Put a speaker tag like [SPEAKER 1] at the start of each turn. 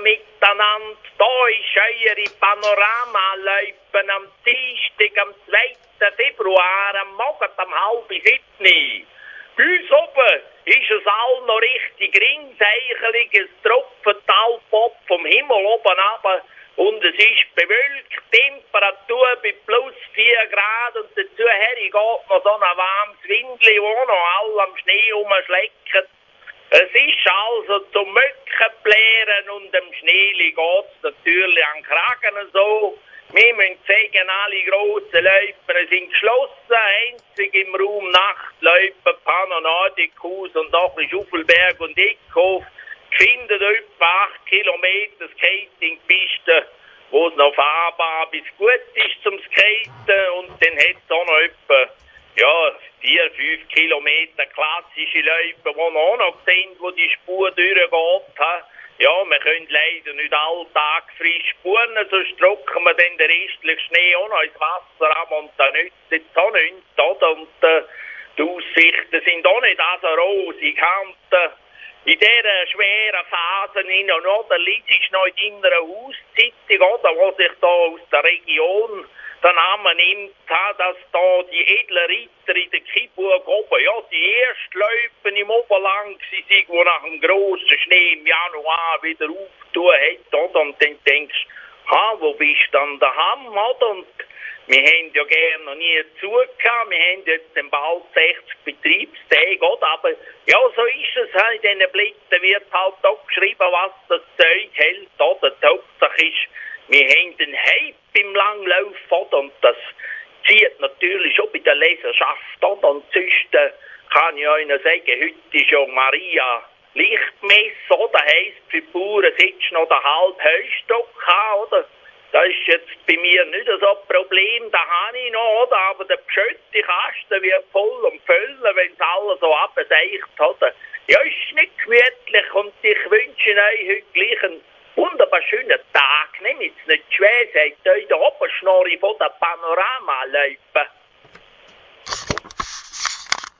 [SPEAKER 1] Miteinander. Da ist eure Panorama-Läupen am Dienstag, am 2. Februar, am Morgen um halb sieben. Uns oben ist es all noch richtig ringseichelig, es tropft Talpop vom Himmel oben ab und es ist bewölkt, Temperatur bei plus 4 Grad und dazu geht noch so ein warmes Windli, wo noch alle am Schnee rumschlecken. Es ist also zum Möckenplären und dem Schneeli geht's natürlich an Kragen so. Wir müssen sagen, alle grossen Läufer sind geschlossen. Einzig im Raum Nachtläufer, Panonadikus und auch Schuffelberg und Eckhof findet etwa 8 Kilometer Skatingpiste, wo es noch fahrbar bis gut ist zum Skaten und dann hat es auch noch etwa ja, 4, 5 Kilometer klassische Läufer, die auch noch sind, wo die Spur durchgeht. Ja, wir können leider nicht alltag frisch spuren, sonst drucken wir dann den restlichen Schnee auch noch ins Wasser ab und dann nützt es auch nichts, oder? Und äh, die Aussichten sind auch nicht so rosig. Und, äh, in dieser schweren Phase hin und oder liest ich noch in der Auszeitung, oder, wo sich da aus der Region der Name nimmt, dass da die edlen Ritter in der Kiburg oben, ja, die ersten Läufen im Oberland sind, die nach dem grossen Schnee im Januar wieder auftun hat, oder? Und dann denkst du, ha, wo bist du dann daheim, oder? Und wir haben ja gerne noch nie zugehört, wir haben jetzt bald 60 Betriebstage, oder? Aber ja, so ist es, in diesen Blättern wird halt auch geschrieben, was das Zeug hält, oder? Die Hauptsache ist, wir haben den Hype im Langlauf, oder? Und das zieht natürlich auch bei der Leserschaft, oder? Und sonst äh, kann ich euch noch sagen, heute ist ja Maria Lichtmesse, oder? Heisst, für die Bauern sitzt noch der halbe Heustock oder? Das ist jetzt bei mir nicht so ein Problem, da habe ich noch, oder? Aber der beschötte Kasten wird voll und füllen, wenn es alles so abseicht, oder? Ja, ist nicht gemütlich und ich wünsche euch heute gleich einen wunderbar schönen Tag. Nehmt es nicht schwer, seid euch der Oberschnorri von der Panorama laufen.